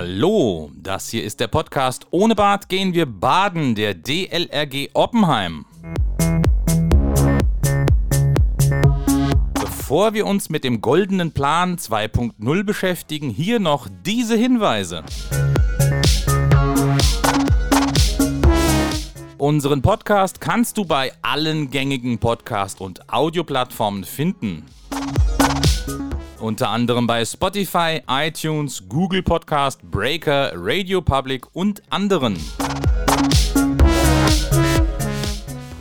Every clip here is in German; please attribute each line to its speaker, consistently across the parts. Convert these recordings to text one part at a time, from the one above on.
Speaker 1: Hallo, das hier ist der Podcast Ohne Bad gehen wir baden, der DLRG Oppenheim. Bevor wir uns mit dem goldenen Plan 2.0 beschäftigen, hier noch diese Hinweise. Unseren Podcast kannst du bei allen gängigen Podcast- und Audioplattformen finden. Unter anderem bei Spotify, iTunes, Google Podcast, Breaker, Radio Public und anderen.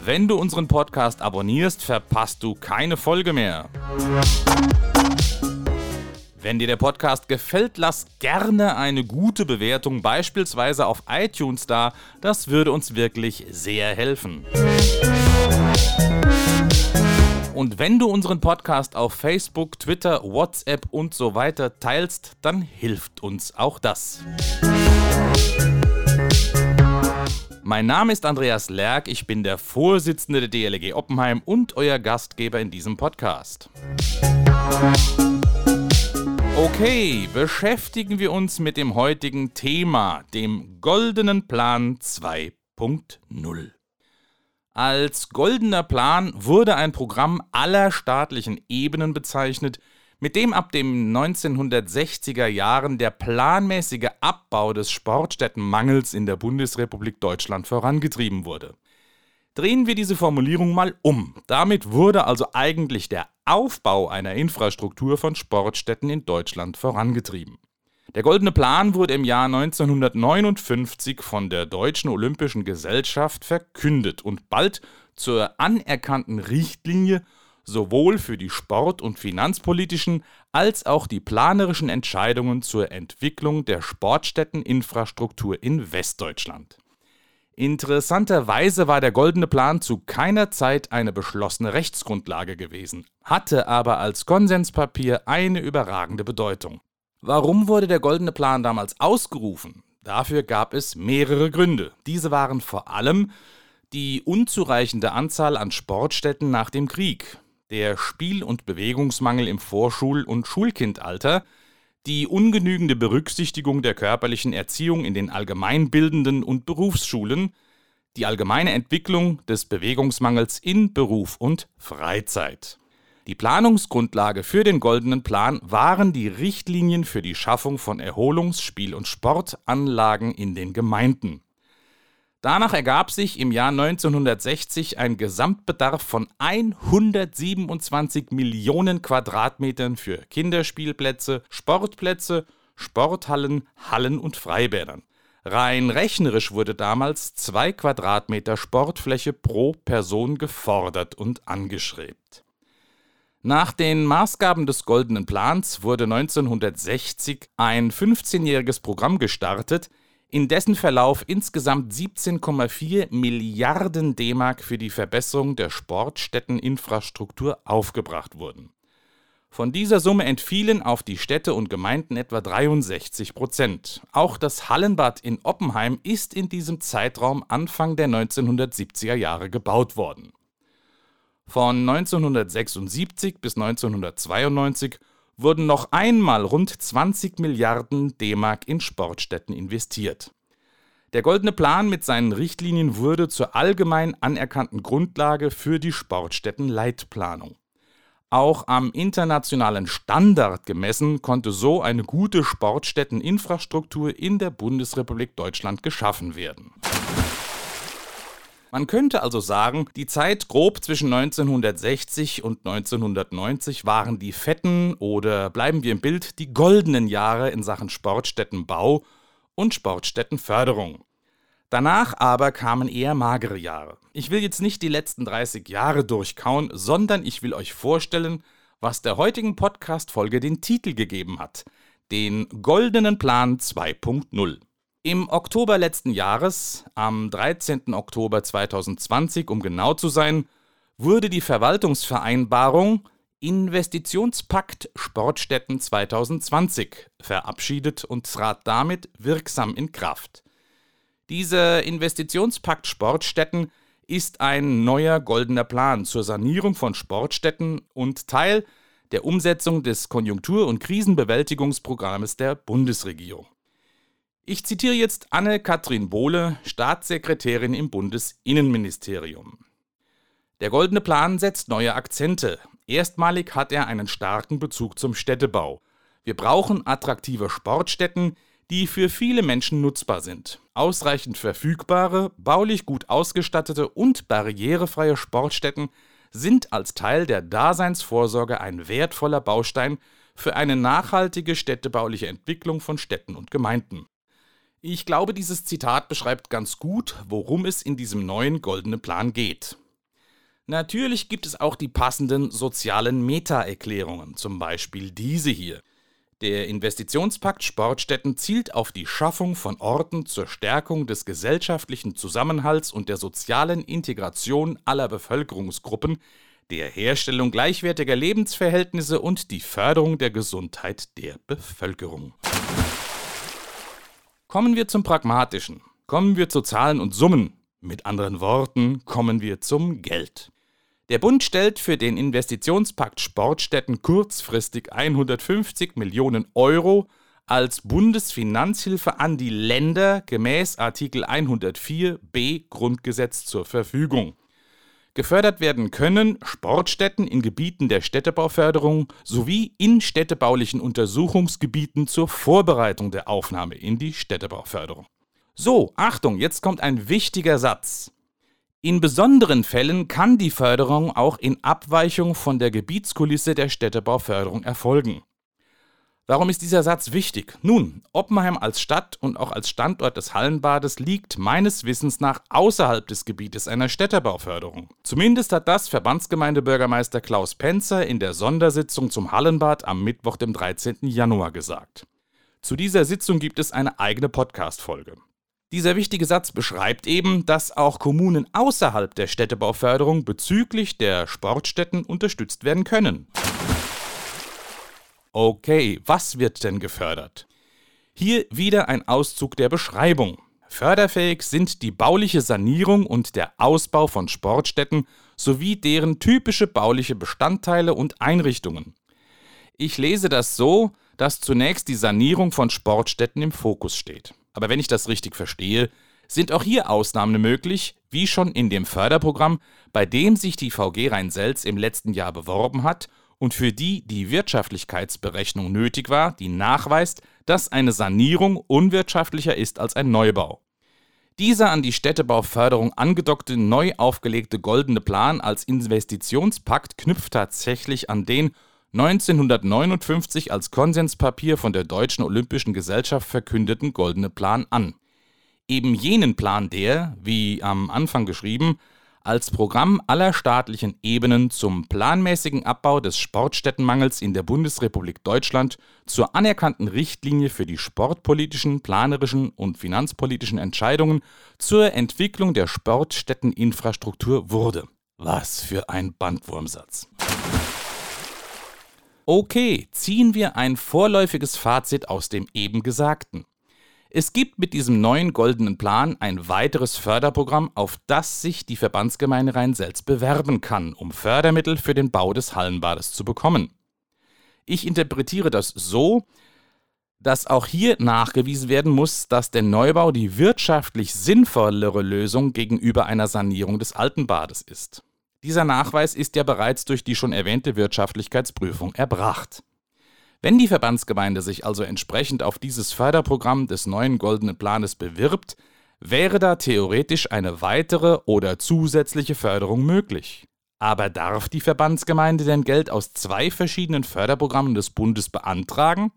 Speaker 1: Wenn du unseren Podcast abonnierst, verpasst du keine Folge mehr. Wenn dir der Podcast gefällt, lass gerne eine gute Bewertung beispielsweise auf iTunes da. Das würde uns wirklich sehr helfen. Und wenn du unseren Podcast auf Facebook, Twitter, WhatsApp und so weiter teilst, dann hilft uns auch das. Mein Name ist Andreas Lerck, ich bin der Vorsitzende der DLG Oppenheim und euer Gastgeber in diesem Podcast. Okay, beschäftigen wir uns mit dem heutigen Thema, dem Goldenen Plan 2.0. Als Goldener Plan wurde ein Programm aller staatlichen Ebenen bezeichnet, mit dem ab den 1960er Jahren der planmäßige Abbau des Sportstättenmangels in der Bundesrepublik Deutschland vorangetrieben wurde. Drehen wir diese Formulierung mal um. Damit wurde also eigentlich der Aufbau einer Infrastruktur von Sportstätten in Deutschland vorangetrieben. Der Goldene Plan wurde im Jahr 1959 von der Deutschen Olympischen Gesellschaft verkündet und bald zur anerkannten Richtlinie sowohl für die sport- und finanzpolitischen als auch die planerischen Entscheidungen zur Entwicklung der Sportstätteninfrastruktur in Westdeutschland. Interessanterweise war der Goldene Plan zu keiner Zeit eine beschlossene Rechtsgrundlage gewesen, hatte aber als Konsenspapier eine überragende Bedeutung. Warum wurde der Goldene Plan damals ausgerufen? Dafür gab es mehrere Gründe. Diese waren vor allem die unzureichende Anzahl an Sportstätten nach dem Krieg, der Spiel- und Bewegungsmangel im Vorschul- und Schulkindalter, die ungenügende Berücksichtigung der körperlichen Erziehung in den allgemeinbildenden und Berufsschulen, die allgemeine Entwicklung des Bewegungsmangels in Beruf und Freizeit. Die Planungsgrundlage für den Goldenen Plan waren die Richtlinien für die Schaffung von Erholungs-, Spiel- und Sportanlagen in den Gemeinden. Danach ergab sich im Jahr 1960 ein Gesamtbedarf von 127 Millionen Quadratmetern für Kinderspielplätze, Sportplätze, Sporthallen, Hallen und Freibädern. Rein rechnerisch wurde damals zwei Quadratmeter Sportfläche pro Person gefordert und angeschrebt. Nach den Maßgaben des Goldenen Plans wurde 1960 ein 15-jähriges Programm gestartet, in dessen Verlauf insgesamt 17,4 Milliarden D-Mark für die Verbesserung der Sportstätteninfrastruktur aufgebracht wurden. Von dieser Summe entfielen auf die Städte und Gemeinden etwa 63 Prozent. Auch das Hallenbad in Oppenheim ist in diesem Zeitraum Anfang der 1970er Jahre gebaut worden. Von 1976 bis 1992 wurden noch einmal rund 20 Milliarden D-Mark in Sportstätten investiert. Der Goldene Plan mit seinen Richtlinien wurde zur allgemein anerkannten Grundlage für die Sportstättenleitplanung. Auch am internationalen Standard gemessen konnte so eine gute Sportstätteninfrastruktur in der Bundesrepublik Deutschland geschaffen werden. Man könnte also sagen, die Zeit grob zwischen 1960 und 1990 waren die fetten oder bleiben wir im Bild die goldenen Jahre in Sachen Sportstättenbau und Sportstättenförderung. Danach aber kamen eher magere Jahre. Ich will jetzt nicht die letzten 30 Jahre durchkauen, sondern ich will euch vorstellen, was der heutigen Podcast-Folge den Titel gegeben hat: den Goldenen Plan 2.0. Im Oktober letzten Jahres, am 13. Oktober 2020, um genau zu sein, wurde die Verwaltungsvereinbarung Investitionspakt Sportstätten 2020 verabschiedet und trat damit wirksam in Kraft. Dieser Investitionspakt Sportstätten ist ein neuer goldener Plan zur Sanierung von Sportstätten und Teil der Umsetzung des Konjunktur- und Krisenbewältigungsprogrammes der Bundesregierung. Ich zitiere jetzt Anne-Kathrin Bohle, Staatssekretärin im Bundesinnenministerium. Der Goldene Plan setzt neue Akzente. Erstmalig hat er einen starken Bezug zum Städtebau. Wir brauchen attraktive Sportstätten, die für viele Menschen nutzbar sind. Ausreichend verfügbare, baulich gut ausgestattete und barrierefreie Sportstätten sind als Teil der Daseinsvorsorge ein wertvoller Baustein für eine nachhaltige städtebauliche Entwicklung von Städten und Gemeinden. Ich glaube, dieses Zitat beschreibt ganz gut, worum es in diesem neuen goldenen Plan geht. Natürlich gibt es auch die passenden sozialen Meta-Erklärungen, zum Beispiel diese hier. Der Investitionspakt Sportstätten zielt auf die Schaffung von Orten zur Stärkung des gesellschaftlichen Zusammenhalts und der sozialen Integration aller Bevölkerungsgruppen, der Herstellung gleichwertiger Lebensverhältnisse und die Förderung der Gesundheit der Bevölkerung. Kommen wir zum Pragmatischen. Kommen wir zu Zahlen und Summen. Mit anderen Worten, kommen wir zum Geld. Der Bund stellt für den Investitionspakt Sportstätten kurzfristig 150 Millionen Euro als Bundesfinanzhilfe an die Länder gemäß Artikel 104b Grundgesetz zur Verfügung. Gefördert werden können Sportstätten in Gebieten der Städtebauförderung sowie in städtebaulichen Untersuchungsgebieten zur Vorbereitung der Aufnahme in die Städtebauförderung. So, Achtung, jetzt kommt ein wichtiger Satz. In besonderen Fällen kann die Förderung auch in Abweichung von der Gebietskulisse der Städtebauförderung erfolgen. Warum ist dieser Satz wichtig? Nun, Oppenheim als Stadt und auch als Standort des Hallenbades liegt meines Wissens nach außerhalb des Gebietes einer Städtebauförderung. Zumindest hat das Verbandsgemeindebürgermeister Klaus Penzer in der Sondersitzung zum Hallenbad am Mittwoch, dem 13. Januar gesagt. Zu dieser Sitzung gibt es eine eigene Podcast-Folge. Dieser wichtige Satz beschreibt eben, dass auch Kommunen außerhalb der Städtebauförderung bezüglich der Sportstätten unterstützt werden können. Okay, was wird denn gefördert? Hier wieder ein Auszug der Beschreibung. Förderfähig sind die bauliche Sanierung und der Ausbau von Sportstätten sowie deren typische bauliche Bestandteile und Einrichtungen. Ich lese das so, dass zunächst die Sanierung von Sportstätten im Fokus steht. Aber wenn ich das richtig verstehe, sind auch hier Ausnahmen möglich, wie schon in dem Förderprogramm, bei dem sich die VG Rhein-Selz im letzten Jahr beworben hat und für die die Wirtschaftlichkeitsberechnung nötig war, die nachweist, dass eine Sanierung unwirtschaftlicher ist als ein Neubau. Dieser an die Städtebauförderung angedockte neu aufgelegte goldene Plan als Investitionspakt knüpft tatsächlich an den 1959 als Konsenspapier von der Deutschen Olympischen Gesellschaft verkündeten Goldene Plan an. Eben jenen Plan, der, wie am Anfang geschrieben, als Programm aller staatlichen Ebenen zum planmäßigen Abbau des Sportstättenmangels in der Bundesrepublik Deutschland zur anerkannten Richtlinie für die sportpolitischen, planerischen und finanzpolitischen Entscheidungen zur Entwicklung der Sportstätteninfrastruktur wurde. Was für ein Bandwurmsatz. Okay, ziehen wir ein vorläufiges Fazit aus dem eben Gesagten. Es gibt mit diesem neuen goldenen Plan ein weiteres Förderprogramm, auf das sich die Verbandsgemeinde Rhein-Selz bewerben kann, um Fördermittel für den Bau des Hallenbades zu bekommen. Ich interpretiere das so, dass auch hier nachgewiesen werden muss, dass der Neubau die wirtschaftlich sinnvollere Lösung gegenüber einer Sanierung des alten Bades ist. Dieser Nachweis ist ja bereits durch die schon erwähnte Wirtschaftlichkeitsprüfung erbracht. Wenn die Verbandsgemeinde sich also entsprechend auf dieses Förderprogramm des neuen Goldenen Planes bewirbt, wäre da theoretisch eine weitere oder zusätzliche Förderung möglich. Aber darf die Verbandsgemeinde denn Geld aus zwei verschiedenen Förderprogrammen des Bundes beantragen?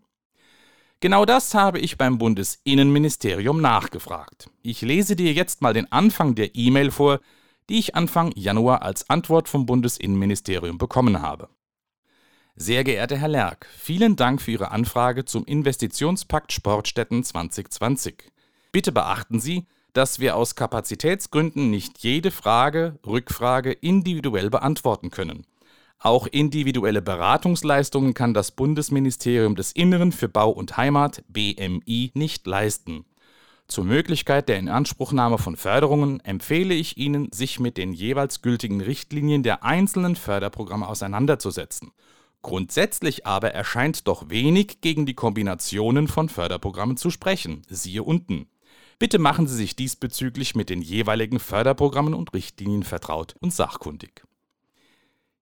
Speaker 1: Genau das habe ich beim Bundesinnenministerium nachgefragt. Ich lese dir jetzt mal den Anfang der E-Mail vor, die ich Anfang Januar als Antwort vom Bundesinnenministerium bekommen habe. Sehr geehrter Herr Lerck, vielen Dank für Ihre Anfrage zum Investitionspakt Sportstätten 2020. Bitte beachten Sie, dass wir aus Kapazitätsgründen nicht jede Frage, Rückfrage individuell beantworten können. Auch individuelle Beratungsleistungen kann das Bundesministerium des Inneren für Bau und Heimat BMI nicht leisten. Zur Möglichkeit der Inanspruchnahme von Förderungen empfehle ich Ihnen, sich mit den jeweils gültigen Richtlinien der einzelnen Förderprogramme auseinanderzusetzen. Grundsätzlich aber erscheint doch wenig gegen die Kombinationen von Förderprogrammen zu sprechen, siehe unten. Bitte machen Sie sich diesbezüglich mit den jeweiligen Förderprogrammen und Richtlinien vertraut und sachkundig.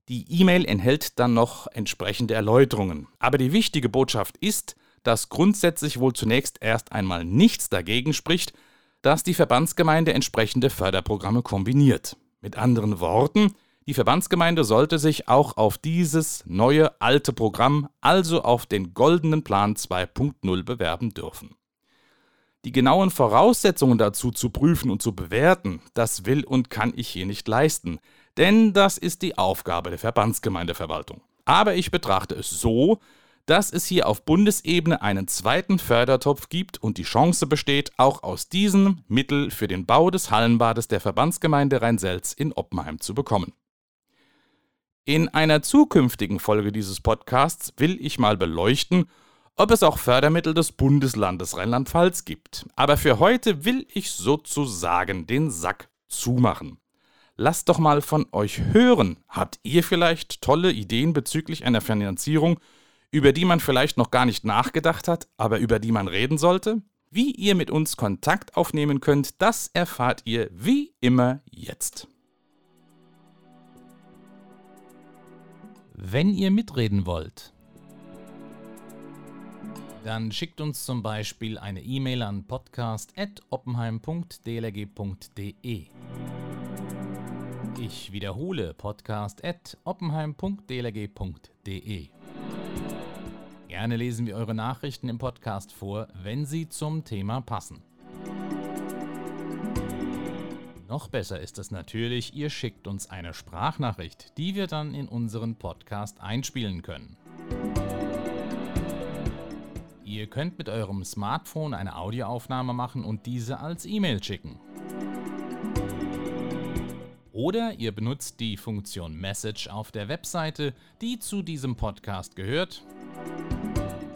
Speaker 1: Die E-Mail enthält dann noch entsprechende Erläuterungen, aber die wichtige Botschaft ist, dass grundsätzlich wohl zunächst erst einmal nichts dagegen spricht, dass die Verbandsgemeinde entsprechende Förderprogramme kombiniert. Mit anderen Worten, die Verbandsgemeinde sollte sich auch auf dieses neue alte Programm, also auf den goldenen Plan 2.0 bewerben dürfen. Die genauen Voraussetzungen dazu zu prüfen und zu bewerten, das will und kann ich hier nicht leisten, denn das ist die Aufgabe der Verbandsgemeindeverwaltung. Aber ich betrachte es so, dass es hier auf Bundesebene einen zweiten Fördertopf gibt und die Chance besteht, auch aus diesem Mittel für den Bau des Hallenbades der Verbandsgemeinde Rhein-Selz in Oppenheim zu bekommen. In einer zukünftigen Folge dieses Podcasts will ich mal beleuchten, ob es auch Fördermittel des Bundeslandes Rheinland-Pfalz gibt. Aber für heute will ich sozusagen den Sack zumachen. Lasst doch mal von euch hören. Habt ihr vielleicht tolle Ideen bezüglich einer Finanzierung über die man vielleicht noch gar nicht nachgedacht hat, aber über die man reden sollte? Wie ihr mit uns Kontakt aufnehmen könnt, das erfahrt ihr wie immer jetzt.
Speaker 2: Wenn ihr mitreden wollt, dann schickt uns zum Beispiel eine E-Mail an podcast.oppenheim.dlg.de. Ich wiederhole podcast.oppenheim.dlg.de. Gerne lesen wir eure Nachrichten im Podcast vor, wenn sie zum Thema passen. Noch besser ist es natürlich, ihr schickt uns eine Sprachnachricht, die wir dann in unseren Podcast einspielen können. Ihr könnt mit eurem Smartphone eine Audioaufnahme machen und diese als E-Mail schicken. Oder ihr benutzt die Funktion Message auf der Webseite, die zu diesem Podcast gehört